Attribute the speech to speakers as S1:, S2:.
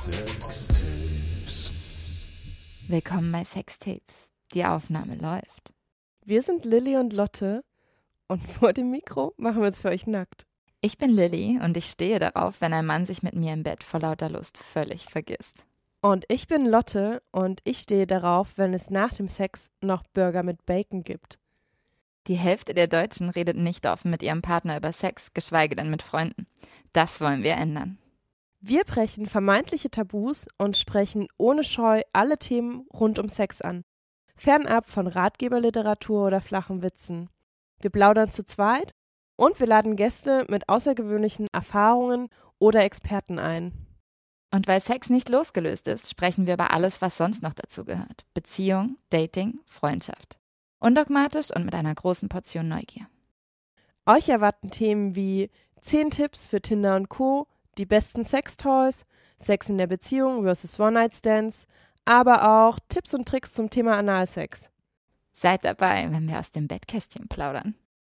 S1: Sextapes. Willkommen bei Sextapes. Die Aufnahme läuft.
S2: Wir sind Lilly und Lotte und vor dem Mikro machen wir es für euch nackt.
S1: Ich bin Lilly und ich stehe darauf, wenn ein Mann sich mit mir im Bett vor lauter Lust völlig vergisst.
S2: Und ich bin Lotte und ich stehe darauf, wenn es nach dem Sex noch Burger mit Bacon gibt.
S1: Die Hälfte der Deutschen redet nicht offen mit ihrem Partner über Sex, geschweige denn mit Freunden. Das wollen wir ändern.
S2: Wir brechen vermeintliche Tabus und sprechen ohne Scheu alle Themen rund um Sex an. Fernab von Ratgeberliteratur oder flachen Witzen. Wir plaudern zu zweit und wir laden Gäste mit außergewöhnlichen Erfahrungen oder Experten ein.
S1: Und weil Sex nicht losgelöst ist, sprechen wir über alles, was sonst noch dazu gehört. Beziehung, Dating, Freundschaft. Undogmatisch und mit einer großen Portion Neugier.
S2: Euch erwarten Themen wie 10 Tipps für Tinder und Co., die besten Sextoys, Sex in der Beziehung versus One-Night-Stands, aber auch Tipps und Tricks zum Thema Analsex.
S1: Seid dabei, wenn wir aus dem Bettkästchen plaudern.